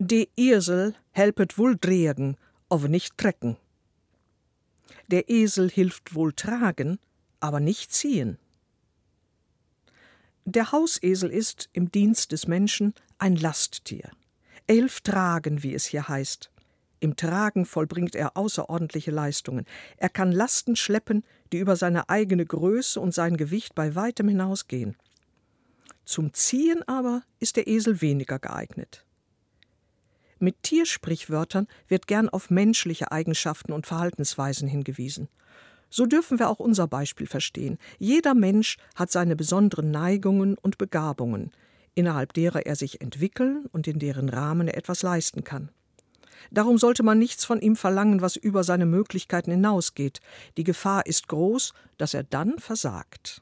De Esel helpet wohl dregen, aber nicht trecken. Der Esel hilft wohl tragen, aber nicht ziehen. Der Hausesel ist im Dienst des Menschen ein Lasttier. Er hilft tragen, wie es hier heißt. Im Tragen vollbringt er außerordentliche Leistungen. Er kann Lasten schleppen, die über seine eigene Größe und sein Gewicht bei weitem hinausgehen. Zum Ziehen aber ist der Esel weniger geeignet. Mit Tiersprichwörtern wird gern auf menschliche Eigenschaften und Verhaltensweisen hingewiesen. So dürfen wir auch unser Beispiel verstehen. Jeder Mensch hat seine besonderen Neigungen und Begabungen, innerhalb derer er sich entwickeln und in deren Rahmen er etwas leisten kann. Darum sollte man nichts von ihm verlangen, was über seine Möglichkeiten hinausgeht. Die Gefahr ist groß, dass er dann versagt.